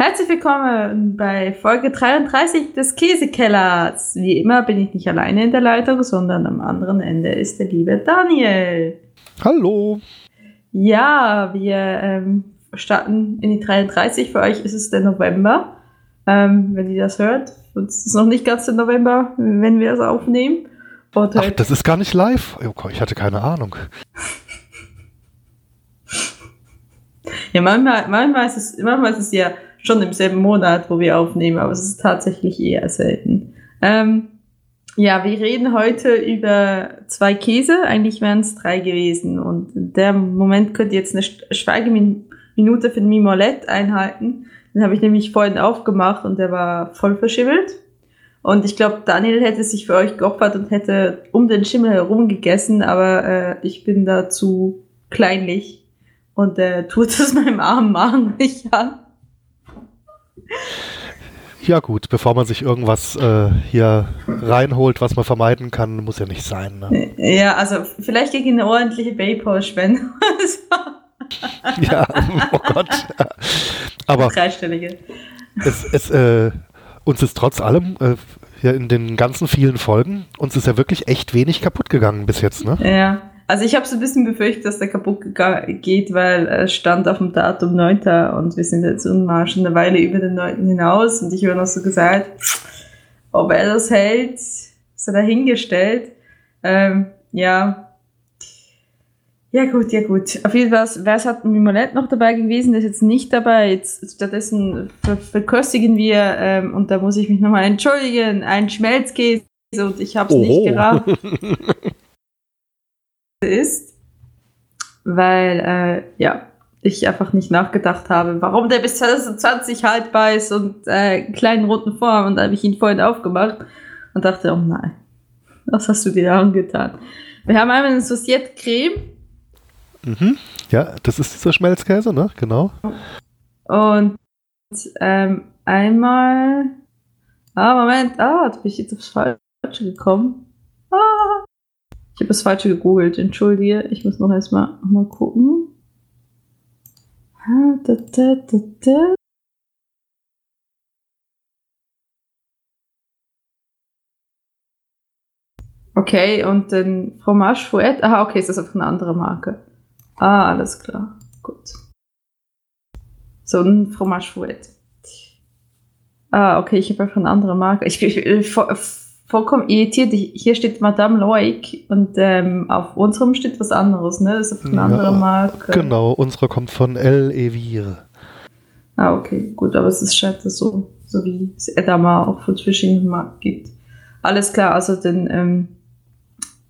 Herzlich willkommen bei Folge 33 des Käsekellers. Wie immer bin ich nicht alleine in der Leitung, sondern am anderen Ende ist der liebe Daniel. Hallo. Ja, wir ähm, starten in die 33. Für euch ist es der November. Ähm, wenn ihr das hört, uns ist noch nicht ganz der November, wenn wir es aufnehmen. Und Ach, das ist gar nicht live. Oh, ich hatte keine Ahnung. ja, manchmal, manchmal, ist es, manchmal ist es ja schon im selben Monat, wo wir aufnehmen, aber es ist tatsächlich eher selten. Ähm, ja, wir reden heute über zwei Käse. Eigentlich wären es drei gewesen. Und dem Moment könnt ihr jetzt eine Schweigeminute für den Mimolette einhalten. Den habe ich nämlich vorhin aufgemacht und der war voll verschimmelt. Und ich glaube, Daniel hätte sich für euch geopfert und hätte um den Schimmel herum gegessen, aber äh, ich bin da zu kleinlich und äh, tut es meinem armen Magen nicht an. Ja gut, bevor man sich irgendwas äh, hier reinholt, was man vermeiden kann, muss ja nicht sein. Ne? Ja, also vielleicht gegen eine ordentliche Paypal-Spende. ja, oh Gott. Aber Dreistellige. Es, es, äh, uns ist trotz allem äh, ja in den ganzen vielen Folgen, uns ist ja wirklich echt wenig kaputt gegangen bis jetzt, ne? Ja. Also ich habe so ein bisschen befürchtet, dass der kaputt geht, weil es stand auf dem Datum 9. und wir sind jetzt schon eine Weile über den 9. hinaus und ich habe noch so gesagt, ob er das hält, ist er dahingestellt. Ähm, ja. Ja gut, ja gut. Auf jeden Fall wäre es hat ein Mimolett noch dabei gewesen, der ist jetzt nicht dabei. Jetzt stattdessen ver verköstigen wir, ähm, und da muss ich mich nochmal entschuldigen, ein Schmelzkäse und ich habe es nicht gerafft. ist, weil, äh, ja, ich einfach nicht nachgedacht habe, warum der bis 2020 haltbar ist und äh, einen kleinen roten Form. Und da habe ich ihn vorhin aufgemacht und dachte, oh nein, was hast du dir da angetan? Wir haben einmal eine Sauciette Creme. Mhm. Ja, das ist dieser Schmelzkäse, ne? Genau. Und ähm, einmal. Ah, Moment. Ah, da bin ich jetzt aufs Falsche gekommen. Ah. Ich habe das Falsche gegoogelt, entschuldige. Ich muss noch erstmal mal gucken. Da, da, da. Okay, und den Fromage Fouette. Aha, okay, ist das einfach eine andere Marke. Ah, alles klar. Gut. So ein Fromage Fouette. Ah, okay, ich habe einfach eine andere Marke. Ich, ich, ich, vollkommen irritiert. Hier steht Madame Loic und ähm, auf unserem steht was anderes, ne? Das ist eine andere ja, Marke. Genau, unsere kommt von El Evire. Ah, okay, gut, aber es ist scheint so, so wie es Edamar auch von verschiedenen Marken gibt. Alles klar, also den, ähm,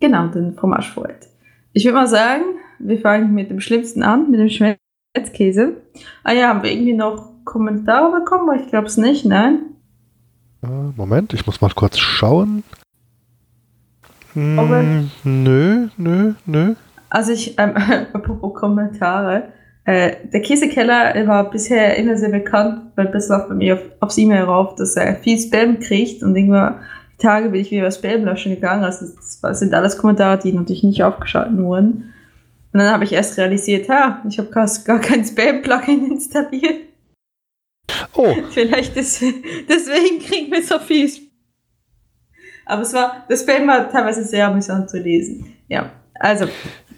genau, den Fromage Fouette. Ich würde mal sagen, wir fangen mit dem Schlimmsten an, mit dem Schmelzkäse. Ah ja, haben wir irgendwie noch Kommentare bekommen? Ich glaube es nicht, nein. Äh, Moment, ich muss mal kurz schauen. Hm, nö, nö, nö. Also ich, ähm, apropos Kommentare, äh, der Käsekeller war bisher immer sehr bekannt, weil das läuft bei mir auf, aufs E-Mail rauf, dass er viel Spam kriegt und irgendwann die Tage bin ich wieder Spam löschen gegangen. Also das sind alles Kommentare, die natürlich nicht aufgeschaltet wurden. Und dann habe ich erst realisiert, ha, ich habe gar kein Spam-Plugin installiert. Oh. Vielleicht ist, deswegen kriegen wir so viel. Aber es war, das Spam war teilweise sehr amüsant zu lesen. Ja, also.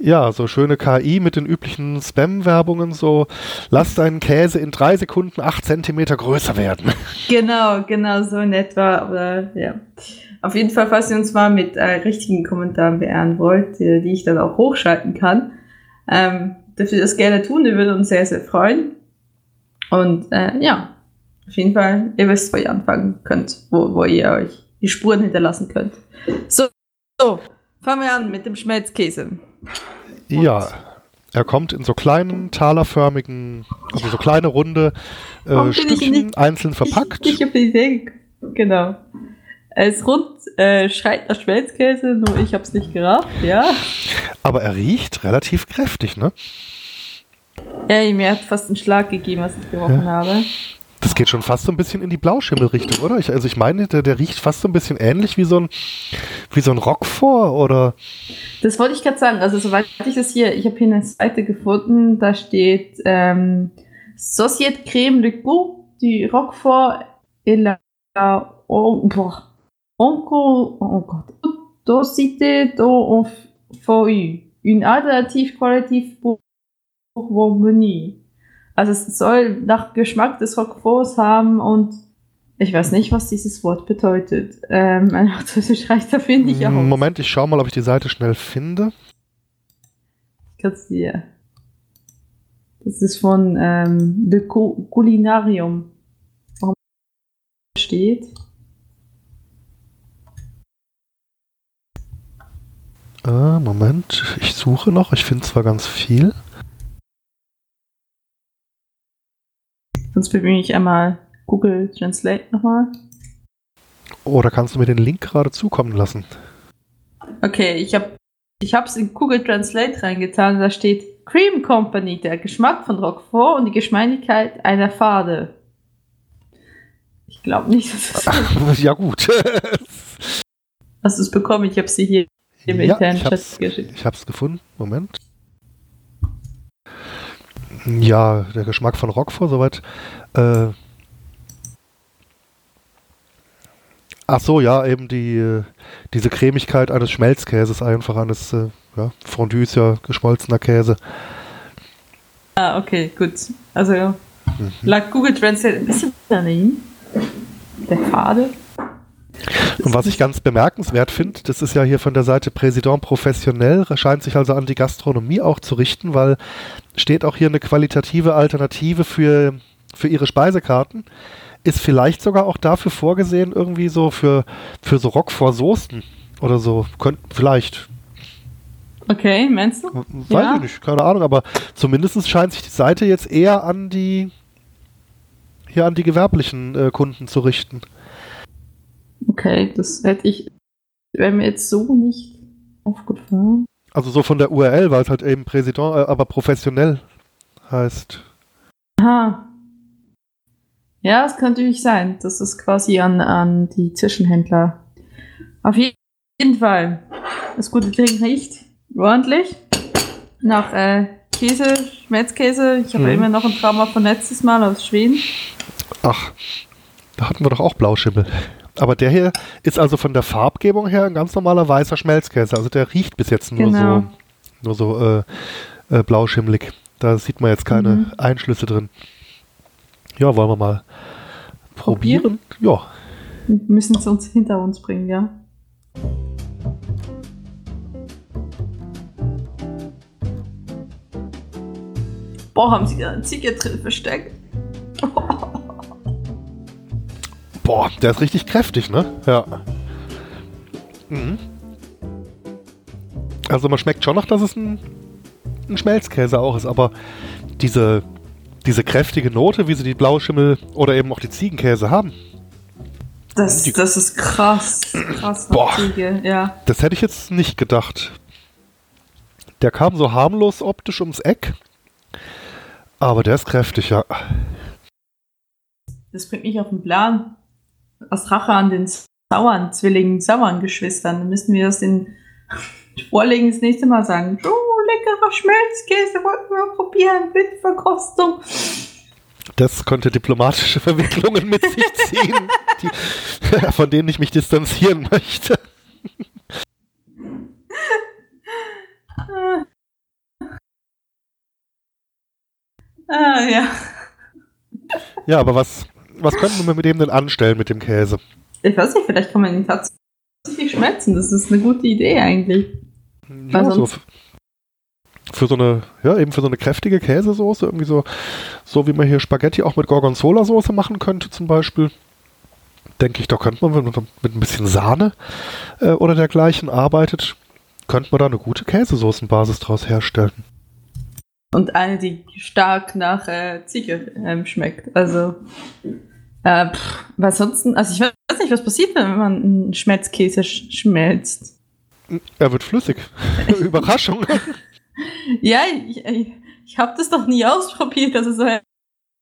Ja, so schöne KI mit den üblichen Spam-Werbungen, so lass deinen Käse in drei Sekunden acht Zentimeter größer werden. Genau, genau, so in etwa. Oder, ja. Auf jeden Fall, falls ihr uns mal mit äh, richtigen Kommentaren beehren wollt, die, die, ich dann auch hochschalten kann, ähm, dürft ihr das gerne tun. Wir würden uns sehr, sehr freuen. Und äh, ja, auf jeden Fall, ihr wisst, wo ihr anfangen könnt, wo, wo ihr euch die Spuren hinterlassen könnt. So, so fangen wir an mit dem Schmelzkäse. Und ja, er kommt in so kleinen, talerförmigen, also so kleine runde äh, Stückchen, nicht, einzeln verpackt. Ich, ich habe die Idee, genau. Er ist rund, äh, schreit nach Schmelzkäse, nur ich habe es nicht gerafft, ja. Aber er riecht relativ kräftig, ne? Ja, mir hat fast einen Schlag gegeben, was ich gerochen ja. habe. Das geht schon fast so ein bisschen in die Blauschimmelrichtung, oder? Ich, also ich meine, der, der, riecht fast so ein bisschen ähnlich wie so ein, wie so ein Rockfort, oder? Das wollte ich gerade sagen. Also soweit ich das hier, ich habe hier eine Seite gefunden, da steht ähm, Societe Creme Le Goût du Roquefort et la oh, boah, encore, oh Gott, Dosité d'eau VU. Une alternative qualitative pour, Menü. Also es soll nach Geschmack des Roqueforts haben und ich weiß nicht, was dieses Wort bedeutet. Ähm, mein Französisch reicht dafür nicht aus. Moment, ich schau mal, ob ich die Seite schnell finde. Kannst dir. Das ist von ähm, The Culinarium. Warum steht? Äh, Moment, ich suche noch. Ich finde zwar ganz viel. Sonst bemühe ich einmal Google Translate nochmal. Oder kannst du mir den Link gerade zukommen lassen? Okay, ich habe ich es in Google Translate reingetan. Da steht Cream Company, der Geschmack von Roquefort und die Geschmeidigkeit einer Fade. Ich glaube nicht, dass es. Ach, ja, gut. Hast du es bekommen? Ich habe sie hier im ja, internen Chat geschickt. Ich habe es gefunden. Moment. Ja, der Geschmack von Roquefort, soweit. Äh, ach so, ja, eben die, äh, diese Cremigkeit eines Schmelzkäses einfach, eines äh, ja, Fondue ist ja geschmolzener Käse. Ah, okay, gut. Also mhm. lag Google Translate ein bisschen daneben. Der Pfade. Und was ich ganz bemerkenswert finde, das ist ja hier von der Seite Präsident professionell, scheint sich also an die Gastronomie auch zu richten, weil steht auch hier eine qualitative Alternative für, für ihre Speisekarten. Ist vielleicht sogar auch dafür vorgesehen, irgendwie so für, für so Roquefort-Soßen oder so. Könnt, vielleicht. Okay, meinst du? Weiß ja. ich nicht, keine Ahnung, aber zumindest scheint sich die Seite jetzt eher an die hier an die gewerblichen äh, Kunden zu richten. Okay, das hätte ich, wäre mir jetzt so nicht aufgefallen. Also so von der URL, weil es halt eben Präsident, äh, aber professionell heißt. Aha. Ja, es könnte natürlich sein. Das ist quasi an, an die Zwischenhändler. Auf jeden Fall. Das gute Ding riecht ordentlich. Nach äh, Käse, Schmelzkäse. Ich habe hm. immer noch ein Trauma von letztes Mal aus Schweden. Ach, da hatten wir doch auch Blauschimmel. Aber der hier ist also von der Farbgebung her ein ganz normaler weißer Schmelzkäse. Also der riecht bis jetzt nur genau. so, nur so äh, äh, blauschimmelig. Da sieht man jetzt keine mhm. Einschlüsse drin. Ja, wollen wir mal probieren? probieren? Ja. Wir müssen es uns hinter uns bringen, ja. Boah, haben sie da einen Ziege drin versteckt. Boah, der ist richtig kräftig, ne? Ja. Mhm. Also man schmeckt schon noch, dass es ein, ein Schmelzkäse auch ist, aber diese, diese kräftige Note, wie sie die Blauschimmel oder eben auch die Ziegenkäse haben. Das, die, das ist krass. Krass Boah, Ziege, ja. Das hätte ich jetzt nicht gedacht. Der kam so harmlos optisch ums Eck. Aber der ist kräftig, ja. Das bringt mich auf den Plan aus Rache an den Sauern, Zwillingen, Sauern-Geschwistern. Dann müssen wir das in Vorlegen das nächste Mal sagen. Oh, leckerer Schmelzkäse, wollten wir probieren, bitte Verkostung. Das könnte diplomatische Verwicklungen mit sich ziehen, die, von denen ich mich distanzieren möchte. ah ja. Ja, aber was, was könnten wir mit dem denn anstellen, mit dem Käse? Ich weiß nicht, vielleicht kann man ihn tatsächlich schmelzen. Das ist eine gute Idee eigentlich. Ja, so für so eine, ja, eben für so eine kräftige Käsesoße, irgendwie so, so wie man hier Spaghetti auch mit Gorgonzola-Soße machen könnte, zum Beispiel. Denke ich, da könnte man, wenn man mit ein bisschen Sahne äh, oder dergleichen arbeitet, könnte man da eine gute Käsesoßenbasis draus herstellen. Und eine, die stark nach äh, Ziege ähm, schmeckt. Also, äh, pff, was sonst, also ich weiß nicht, was passiert, wenn man einen Schmelzkäse sch schmelzt. Er wird flüssig. Überraschung. ja, ich, ich, ich habe das doch nie ausprobiert, ist so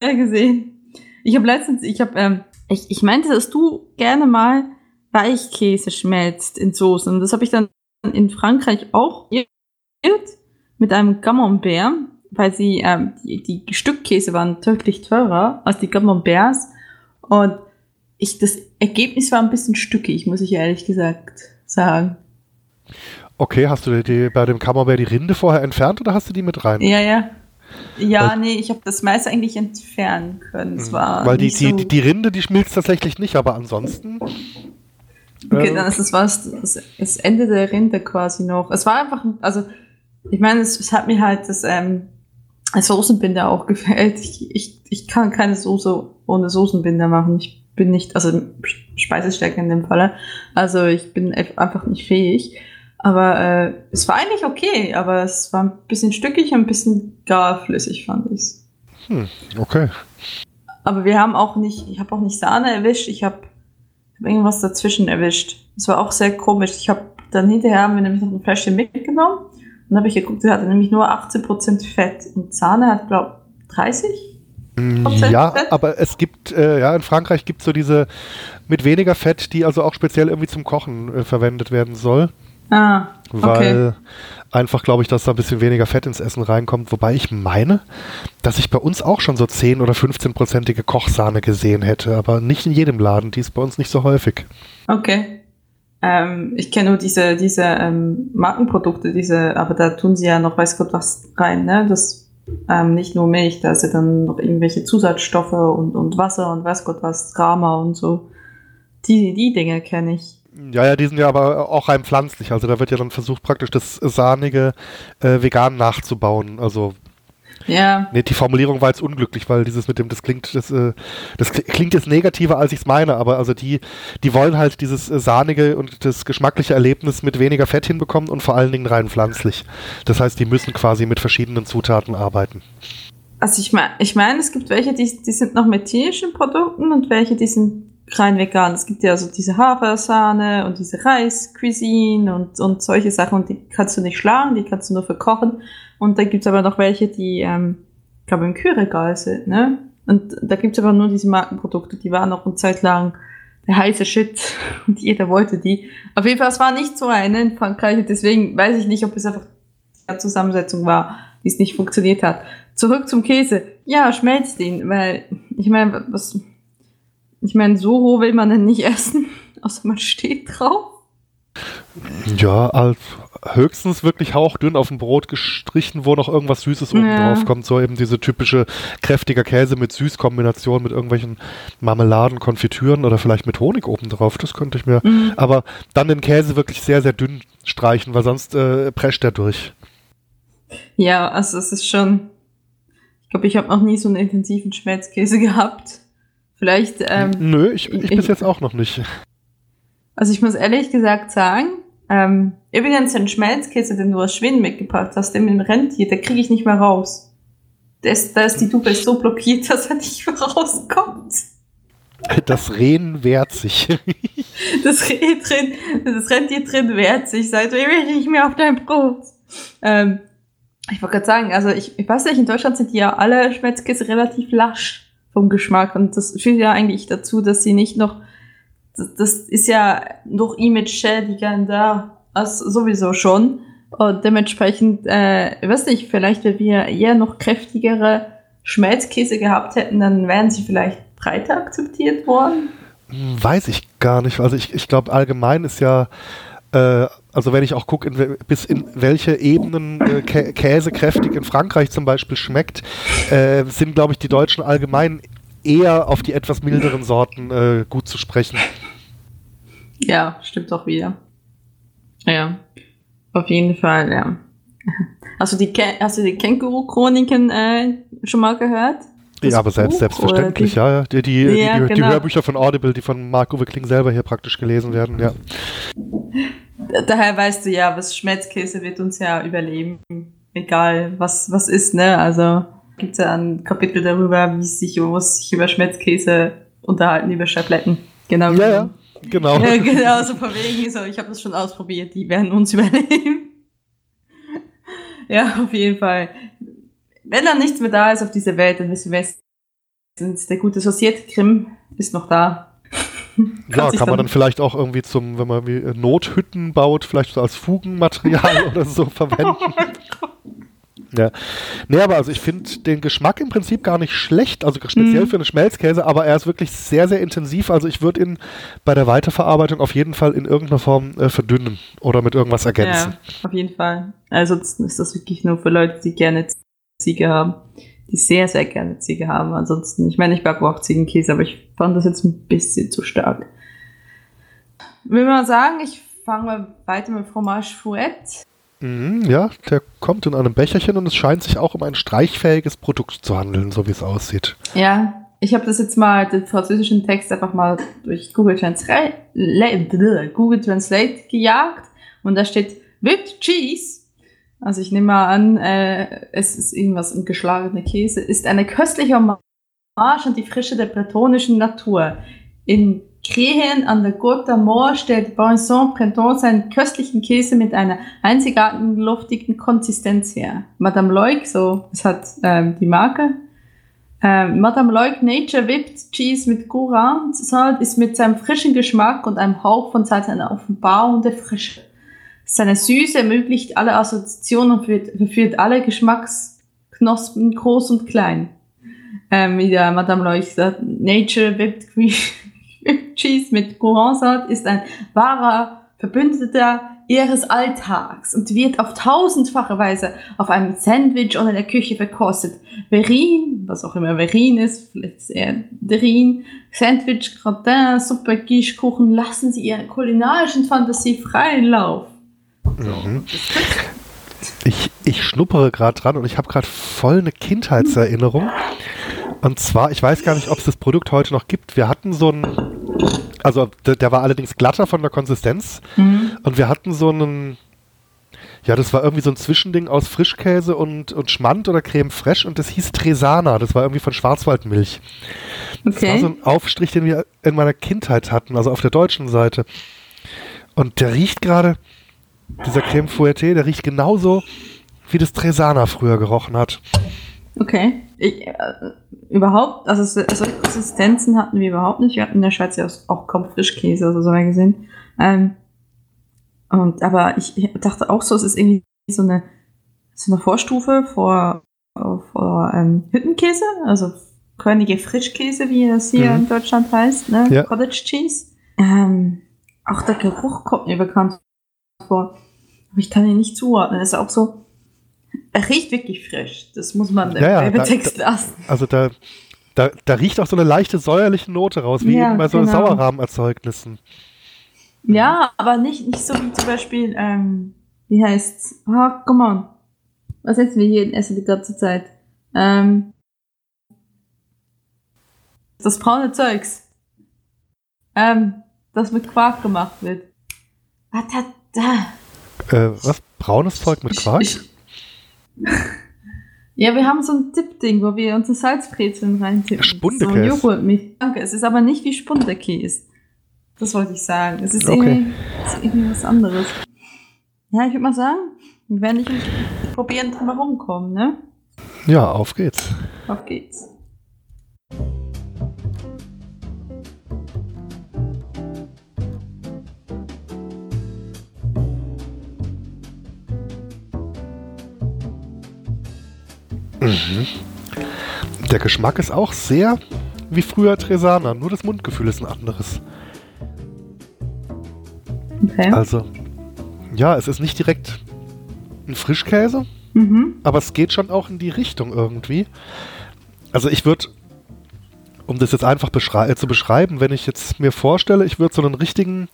gesehen. Ich habe letztens, ich habe, ähm, ich, ich meinte, dass du gerne mal Weichkäse schmelzt in Soßen. Und das habe ich dann in Frankreich auch mit einem Camembert weil sie, ähm, die, die Stückkäse waren deutlich teurer als die Camemberts. Und ich, das Ergebnis war ein bisschen stückig, muss ich ehrlich gesagt sagen. Okay, hast du die, bei dem Camembert die Rinde vorher entfernt oder hast du die mit rein? Ja, ja. Ja, weil, nee, ich habe das meiste eigentlich entfernen können. Es mhm. war weil die, die, so die, Rinde, die schmilzt tatsächlich nicht, aber ansonsten. Okay, äh, dann ist das was, das, das Ende der Rinde quasi noch. Es war einfach, also, ich meine, es, es hat mir halt das, ähm, Soßenbinder auch gefällt. Ich, ich, ich kann keine Soße ohne Soßenbinder machen. Ich bin nicht, also Speisestärke in dem Falle. Also ich bin einfach nicht fähig. Aber äh, es war eigentlich okay, aber es war ein bisschen stückig und ein bisschen gar flüssig, fand ich Hm, okay. Aber wir haben auch nicht, ich habe auch nicht Sahne erwischt, ich habe hab irgendwas dazwischen erwischt. Es war auch sehr komisch. Ich habe dann hinterher haben wir nämlich noch ein Fläschchen mitgenommen und habe ich geguckt, sie hatte nämlich nur 18% Fett und Sahne hat, glaube 30. Ja, aber es gibt, äh, ja, in Frankreich gibt es so diese mit weniger Fett, die also auch speziell irgendwie zum Kochen äh, verwendet werden soll. Ah, okay. Weil einfach, glaube ich, dass da ein bisschen weniger Fett ins Essen reinkommt. Wobei ich meine, dass ich bei uns auch schon so 10 oder 15-prozentige Kochsahne gesehen hätte, aber nicht in jedem Laden. Die ist bei uns nicht so häufig. Okay. Ähm, ich kenne nur diese, diese ähm, Markenprodukte, diese, aber da tun sie ja noch weiß Gott was rein, ne? Das ähm, nicht nur Milch, da sind dann noch irgendwelche Zusatzstoffe und, und Wasser und weiß Gott was, Drama und so. Die, die Dinge kenne ich. Ja, ja, die sind ja aber auch rein pflanzlich. Also da wird ja dann versucht, praktisch das Sahnige äh, vegan nachzubauen. Also ja. Nee, die Formulierung war jetzt unglücklich, weil dieses mit dem, das klingt, das, äh, das klingt jetzt negativer, als ich es meine, aber also die, die wollen halt dieses äh, sahnige und das geschmackliche Erlebnis mit weniger Fett hinbekommen und vor allen Dingen rein pflanzlich. Das heißt, die müssen quasi mit verschiedenen Zutaten arbeiten. Also ich meine, ich meine, es gibt welche, die, die sind noch mit tierischen Produkten und welche, die sind rein vegan. Es gibt ja so diese Hafersahne und diese Reis-Cuisine und, und solche Sachen und die kannst du nicht schlagen, die kannst du nur verkochen. Und dann gibt's aber noch welche, die, ähm, ich glaube, im Kühlregal sind, ne? Und da gibt's aber nur diese Markenprodukte, die waren noch eine Zeit lang der heiße Shit und jeder wollte die. Auf jeden Fall, es war nicht so eine in Frankreich und deswegen weiß ich nicht, ob es einfach eine Zusammensetzung war, die es nicht funktioniert hat. Zurück zum Käse. Ja, schmelzt ihn, weil ich meine, was ich meine, so roh will man denn nicht essen, außer man steht drauf. Ja, als höchstens wirklich hauchdünn auf dem Brot gestrichen, wo noch irgendwas Süßes oben ja. drauf kommt. So eben diese typische kräftiger Käse mit Süßkombination mit irgendwelchen Marmeladen, Konfitüren oder vielleicht mit Honig oben drauf. Das könnte ich mir. Mhm. Aber dann den Käse wirklich sehr, sehr dünn streichen, weil sonst äh, prescht er durch. Ja, also es ist schon. Ich glaube, ich habe noch nie so einen intensiven Schmelzkäse gehabt. Vielleicht. Ähm, Nö, ich, ich, ich bis jetzt auch noch nicht. Also ich muss ehrlich gesagt sagen, ähm, übrigens den Schmelzkäse, den du aus Schweden mitgebracht hast, den Rentier, der kriege ich nicht mehr raus. Das, da ist die Tube so blockiert, dass er nicht mehr rauskommt. Das Rehen wehrt sich. das, Reh drin, das Rentier drin wehrt sich, seit ewig nicht mehr auf dein Brot. Ähm, ich wollte gerade sagen, also ich, ich weiß nicht, in Deutschland sind die ja alle Schmelzkäse relativ lasch vom Geschmack. Und das führt ja eigentlich dazu, dass sie nicht noch, das, ist ja noch image-schädigend da, als sowieso schon. Und dementsprechend, äh, weiß nicht, vielleicht, wenn wir eher noch kräftigere Schmelzkäse gehabt hätten, dann wären sie vielleicht breiter akzeptiert worden. Weiß ich gar nicht. Also ich, ich glaube, allgemein ist ja äh, also wenn ich auch gucke, in, bis in welche Ebenen äh, Kä Käse kräftig in Frankreich zum Beispiel schmeckt, äh, sind, glaube ich, die Deutschen allgemein eher auf die etwas milderen Sorten äh, gut zu sprechen. Ja, stimmt auch wieder. Ja, auf jeden Fall, ja. Hast du die, hast du die Känguru-Chroniken äh, schon mal gehört? Das ja, aber selbst, selbstverständlich, die, ja. Die, die, ja, die, genau. die, Hörbücher von Audible, die von Marco Wickling selber hier praktisch gelesen werden, ja. Daher weißt du ja, was Schmelzkäse wird uns ja überleben. Egal, was, was ist, ne? Also gibt es ja ein Kapitel darüber, wie sich, wo sich über Schmelzkäse unterhalten, über Schabletten. Genau. Ja, ja, genau. Ja, genau, so von wegen, so, ich habe das schon ausprobiert, die werden uns überleben. ja, auf jeden Fall wenn dann nichts mehr da ist auf dieser Welt, dann wissen wir, der gute Societe-Krim ist noch da. ja, kann man dann vielleicht auch irgendwie zum, wenn man wie Nothütten baut, vielleicht so als Fugenmaterial oder so verwenden. Ja. Nee, aber also ich finde den Geschmack im Prinzip gar nicht schlecht, also speziell Mhm. für einen Schmelzkäse, aber er ist wirklich sehr, sehr intensiv. Also ich würde ihn bei der Weiterverarbeitung auf jeden Fall in irgendeiner Form äh, verdünnen oder mit irgendwas ergänzen. Ja, auf jeden Fall. Also ist das wirklich nur für Leute, die gerne Ziege haben. Die sehr, sehr gerne Ziege haben. Ansonsten, ich meine, ich backe auch Ziegenkäse, aber ich fand das jetzt ein bisschen zu stark. Will mal sagen, ich fange mal weiter mit Fromage Fouette. Mhm, ja, der kommt in einem Becherchen und es scheint sich auch um ein streichfähiges Produkt zu handeln, so wie es aussieht. Ja, ich habe das jetzt mal, den französischen Text einfach mal durch Google Translate, Google Translate gejagt und da steht Whipped Cheese. Also ich nehme mal an, äh, es ist irgendwas in geschlagene Käse, ist eine köstliche Hommage an die Frische der bretonischen Natur. In Krehen an der Côte d'Amour stellt Vincent Printemps seinen köstlichen Käse mit einer einzigartigen, luftigen Konsistenz her. Madame Leuk, so, es hat ähm, die Marke, ähm, Madame Leuk Nature Whipped Cheese mit Gourand Salt ist mit seinem frischen Geschmack und einem Hauch von Salz eine Offenbarung der Frische. Seine Süße ermöglicht alle Assoziationen und führt, verführt alle Geschmacksknospen groß und klein. Ähm, wie der Madame sagt, Nature Whipped, Whipped Cheese mit Gourand Salt ist ein wahrer Verbündeter ihres Alltags und wird auf tausendfache Weise auf einem Sandwich oder in der Küche verkostet. Verin, was auch immer Verin ist, vielleicht eher Derin, Sandwich, Gratin, Suppe, Quiche, Kuchen, lassen Sie Ihre kulinarischen Fantasie freien Lauf. Mhm. Ich, ich schnuppere gerade dran und ich habe gerade voll eine Kindheitserinnerung. Und zwar, ich weiß gar nicht, ob es das Produkt heute noch gibt. Wir hatten so einen, also der, der war allerdings glatter von der Konsistenz. Mhm. Und wir hatten so einen, ja, das war irgendwie so ein Zwischending aus Frischkäse und, und Schmand oder Creme Fraiche und das hieß Tresana. Das war irgendwie von Schwarzwaldmilch. Das war Okay. so ein Aufstrich, den wir in meiner Kindheit hatten, also auf der deutschen Seite. Und der riecht gerade, dieser Creme Fouettée, der riecht genauso, wie das Tresana früher gerochen hat. Okay. Ich, äh, überhaupt, also so- solche Konsistenzen hatten wir überhaupt nicht. Wir hatten in der Schweiz ja auch kaum Frischkäse, also so mal gesehen. Ähm, und, aber ich dachte auch so, es ist irgendwie so eine, so eine Vorstufe vor, vor ähm, Hüttenkäse, also Könige Frischkäse, wie das hier Mhm. in Deutschland heißt, ne? Ja. Cottage Cheese. Ähm, auch der Geruch kommt mir bekannt vor. Aber ich kann ihn nicht zuordnen. Es ist auch so, er riecht wirklich frisch. Das muss man im Ja, ja, Werbetext lassen. Also da, da, da riecht auch so eine leichte säuerliche Note raus, wie Ja, eben bei so genau. Sauerrahmenerzeugnissen. Ja, aber nicht, nicht so wie zum Beispiel, ähm, wie heißt's? Ah, come on. Was essen wir hier in Essen die ganze Zeit? Ähm, das braune Zeugs. Ähm, das mit Quark gemacht wird. Da, da. Äh, was? Braunes Zeug mit Quark? Ich, ich, ja, wir haben so ein Tippding, wo wir unsere Salzbrezeln reintippen. Spundekäse. So Joghurtmilch. Danke, es ist aber nicht wie Spundekäse. Das wollte ich sagen. Es ist, Okay. irgendwie, es ist irgendwie was anderes. Ja, ich würde mal sagen, wir werden nicht probieren, drum herum kommen, ne? Ja, auf geht's. Auf geht's. Der Geschmack ist auch sehr wie früher Tresana, nur das Mundgefühl ist ein anderes. Okay. Also, ja, es ist nicht direkt ein Frischkäse, Mhm. aber es geht schon auch in die Richtung irgendwie. Also ich würde, um das jetzt einfach beschrei äh, zu beschreiben, wenn ich jetzt mir vorstelle, ich würde so einen richtigen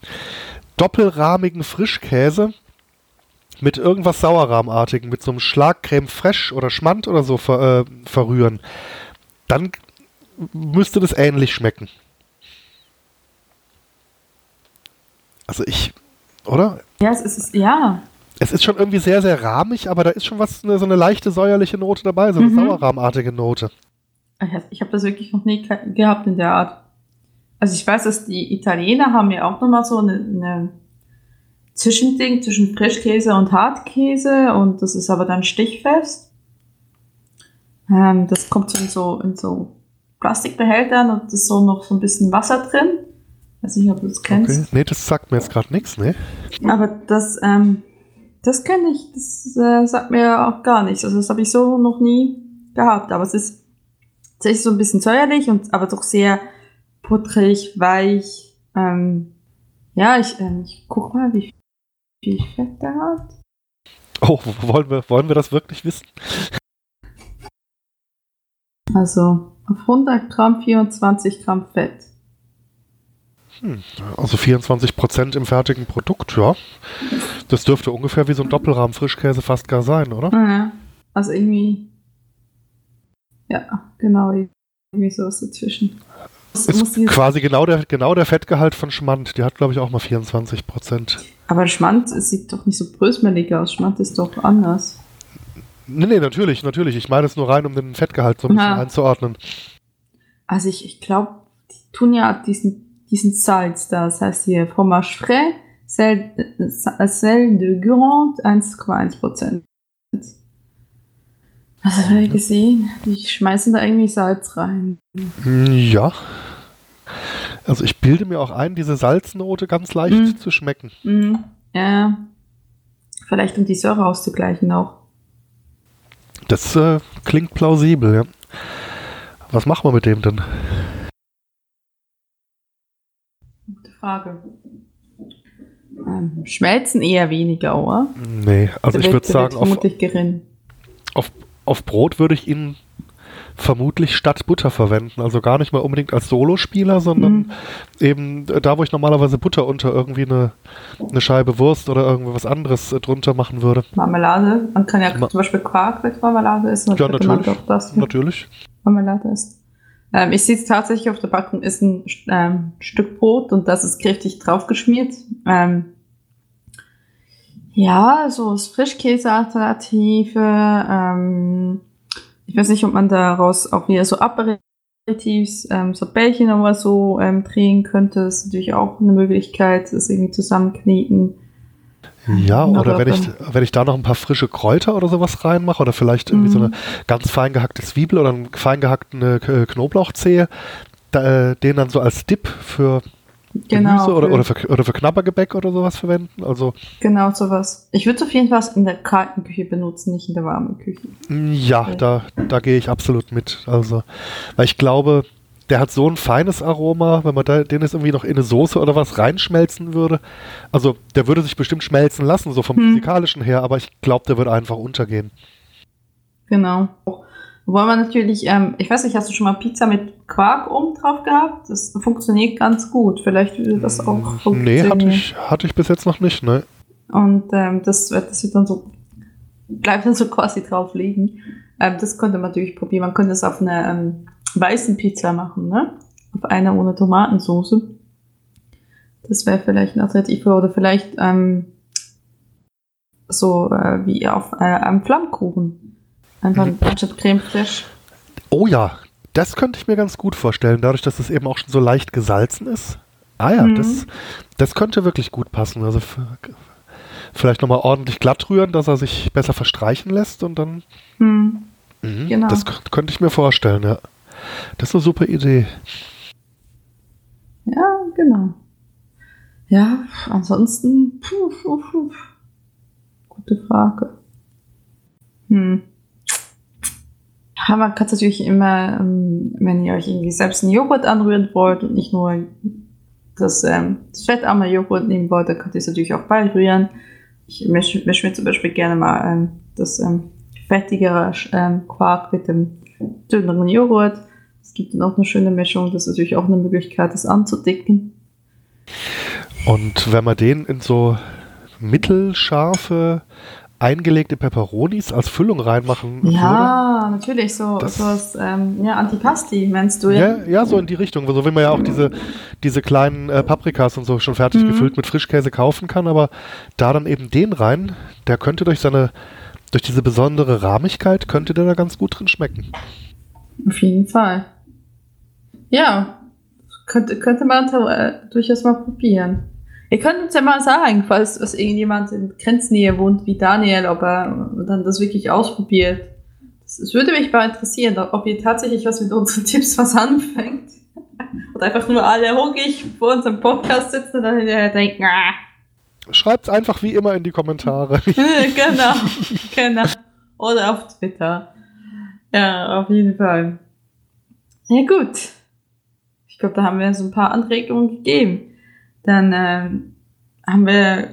doppelrahmigen Frischkäse mit irgendwas Sauerrahmartigem, mit so einem Schlag Creme Fraiche oder Schmand oder so ver, äh, verrühren, dann müsste das ähnlich schmecken. Also ich, oder? Ja, es ist, ja. Es ist schon irgendwie sehr, sehr rahmig, aber da ist schon was, so eine leichte säuerliche Note dabei, so eine Mhm. sauerrahmartige Note. Ich habe das wirklich noch nie ge- gehabt in der Art. Also ich weiß, dass die Italiener haben ja auch nochmal so eine, eine Zwischending zwischen Frischkäse und Hartkäse und das ist aber dann stichfest. Ähm, das kommt so in so, in so Plastikbehältern und ist so noch so ein bisschen Wasser drin. Weiß nicht, ob du das kennst. Okay. Nee, das sagt mir jetzt gerade nichts, ne? Aber das, ähm, Das kenne ich, das äh, sagt mir auch gar nichts. Also das habe ich so noch nie gehabt. Aber es ist tatsächlich so ein bisschen säuerlich und aber doch sehr puttrig, weich. Ähm, ja, ich, äh, ich guck mal, wie viel Fett der hat. Oh, wollen wir, wollen wir das wirklich wissen? Also auf 100 Gramm 24 Gramm Fett. Hm, also 24 Prozent im fertigen Produkt, ja. Das dürfte ungefähr wie so ein Doppelrahmen Frischkäse fast gar sein, oder? Ja, also irgendwie. Ja, genau, irgendwie sowas dazwischen. Das ist quasi genau der, genau der Fettgehalt von Schmand. Die hat, glaube ich, auch mal 24 Prozent. Aber Schmand sieht doch nicht so brösmelig aus. Schmand ist doch anders. Nee, nee, natürlich, natürlich. Ich meine es nur rein, um den Fettgehalt so ein bisschen einzuordnen. Also ich, ich glaube, die tun ja diesen, diesen Salz da. Das heißt hier Fromage frais, Sel, Sel de Gurand 1,1%. Was haben wir gesehen? Die schmeißen da irgendwie Salz rein. Ja. Also ich bilde mir auch ein, diese Salznote ganz leicht mm. zu schmecken. Mm. Ja. Vielleicht um die Säure auszugleichen auch. Das äh, klingt plausibel, ja. Was machen wir mit dem denn? Gute Frage. Ähm, schmelzen eher weniger, oder? Nee, also der ich würde sagen, auf, auf, auf Brot würde ich ihn vermutlich statt Butter verwenden. Also gar nicht mal unbedingt als Solospieler, sondern mhm. eben da, wo ich normalerweise Butter unter irgendwie eine, eine Scheibe Wurst oder irgendwas anderes äh, drunter machen würde. Marmelade. Man kann ja Ma zum Beispiel Quark mit Marmelade essen. Ja, natürlich. Das natürlich. Marmelade ist. Ähm, ich sehe es tatsächlich auf der Packung, ist ein ähm, Stück Brot und das ist kräftig draufgeschmiert. Ähm, ja, so Frischkäse-Alternative. Ähm, ich weiß nicht, ob man daraus auch wieder so Aperitifs, ähm, so Bällchen oder so ähm, drehen könnte. Das ist natürlich auch eine Möglichkeit, das irgendwie zusammenkneten. Ja, oder wenn ich, wenn ich da noch ein paar frische Kräuter oder sowas reinmache oder vielleicht irgendwie mhm. so eine ganz fein gehackte Zwiebel oder eine fein gehackte Knoblauchzehe, da, äh, den dann so als Dip für genau, Gemüse oder, oder, für, oder für Knabbergebäck oder sowas verwenden. Also genau sowas. Ich würde es auf jeden Fall in der kalten Küche benutzen, nicht in der warmen Küche. Ja, okay. da, da gehe ich absolut mit. Also, weil ich glaube, der hat so ein feines Aroma, wenn man da, den jetzt irgendwie noch in eine Soße oder was reinschmelzen würde. Also, der würde sich bestimmt schmelzen lassen, so vom hm. physikalischen her, aber ich glaube, der würde einfach untergehen. Genau. Wobei man natürlich, ähm, ich weiß nicht, hast du schon mal Pizza mit Quark oben drauf gehabt? Das funktioniert ganz gut. Vielleicht würde das auch funktionieren. Nee, hatte ich, hatte ich bis jetzt noch nicht, ne? Und ähm, das, das wird dann so, bleibt dann so quasi drauf liegen. Ähm, das könnte man natürlich probieren. Man könnte es auf einer ähm, weißen Pizza machen, ne? Auf einer ohne Tomatensauce. Das wäre vielleicht ein Alternative. Oder vielleicht ähm, so äh, wie auf äh, einem Flammkuchen. Einfach mhm. anstatt Creme fraiche. Oh ja, das könnte ich mir ganz gut vorstellen, dadurch, dass es eben auch schon so leicht gesalzen ist. Ah ja, mhm. das, das könnte wirklich gut passen. Also vielleicht nochmal ordentlich glatt rühren, dass er sich besser verstreichen lässt und dann. Mhm. Mhm, genau. Das könnte ich mir vorstellen, ja. Das ist eine super Idee. Ja, genau. Ja, ansonsten, puh, puh, puh. gute Frage. Hm. Man kann es natürlich immer, ähm, wenn ihr euch irgendwie selbst einen Joghurt anrühren wollt und nicht nur das, ähm, das fettarme Joghurt nehmen wollt, dann könnt ihr es natürlich auch beirühren. Ich mische, mische mir zum Beispiel gerne mal ähm, das ähm, fettigere ähm, Quark mit dem dünneren Joghurt. Es gibt dann auch eine schöne Mischung. Das ist natürlich auch eine Möglichkeit, das anzudicken. Und wenn man den in so mittelscharfe eingelegte Peperonis als Füllung reinmachen Ja, würde. natürlich, so das, sowas, ähm, ja, Antipasti, meinst du? Ja, ja, so in die Richtung, so wie man ja auch diese, diese kleinen äh, Paprikas und so schon fertig mhm. gefüllt mit Frischkäse kaufen kann, aber da dann eben den rein, der könnte durch seine, durch diese besondere Rahmigkeit, könnte der da ganz gut drin schmecken. Auf jeden Fall. Ja, könnte, könnte man äh, durchaus mal probieren. Ihr könnt uns ja mal sagen, falls es irgendjemand in Grenznähe wohnt wie Daniel, ob er dann das wirklich ausprobiert. Es würde mich mal interessieren, ob ihr tatsächlich was mit unseren Tipps was anfängt. Oder einfach nur alle hungrig vor unserem Podcast sitzen und dann hinterher denken, ah. Schreibt einfach wie immer in die Kommentare. genau, genau. Oder auf Twitter. Ja, auf jeden Fall. Ja, gut. Ich glaube, da haben wir so ein paar Anregungen gegeben. Dann ähm, haben wir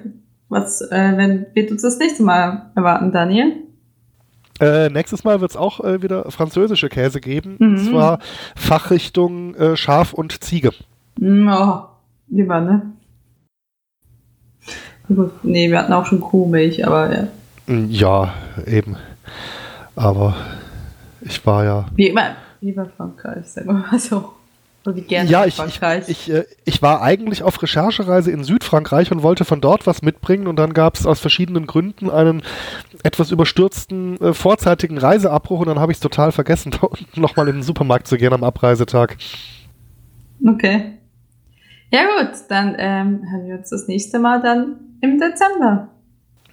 was, äh, wenn wird uns das nächste Mal erwarten, Daniel? Äh, nächstes Mal wird es auch äh, wieder französische Käse geben. Mhm. Und zwar Fachrichtung äh, Schaf und Ziege. Mm, oh, lieber, ne? Nee, wir hatten auch schon Kuhmilch, aber ja. Mm, ja, eben. Aber ich war ja. Wie immer, lieber Frankreich, sagen wir mal so. Ja, ich, ich, ich, äh, ich, war eigentlich auf Recherchereise in Südfrankreich und wollte von dort was mitbringen und dann gab es aus verschiedenen Gründen einen etwas überstürzten äh, vorzeitigen Reiseabbruch und dann habe ich es total vergessen, da unten nochmal in den Supermarkt zu gehen am Abreisetag. Okay. Ja gut, dann ähm, hören wir uns das nächste Mal dann im Dezember.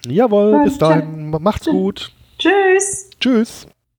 Jawohl, bis dahin, macht's gut. Tschüss. Tschüss.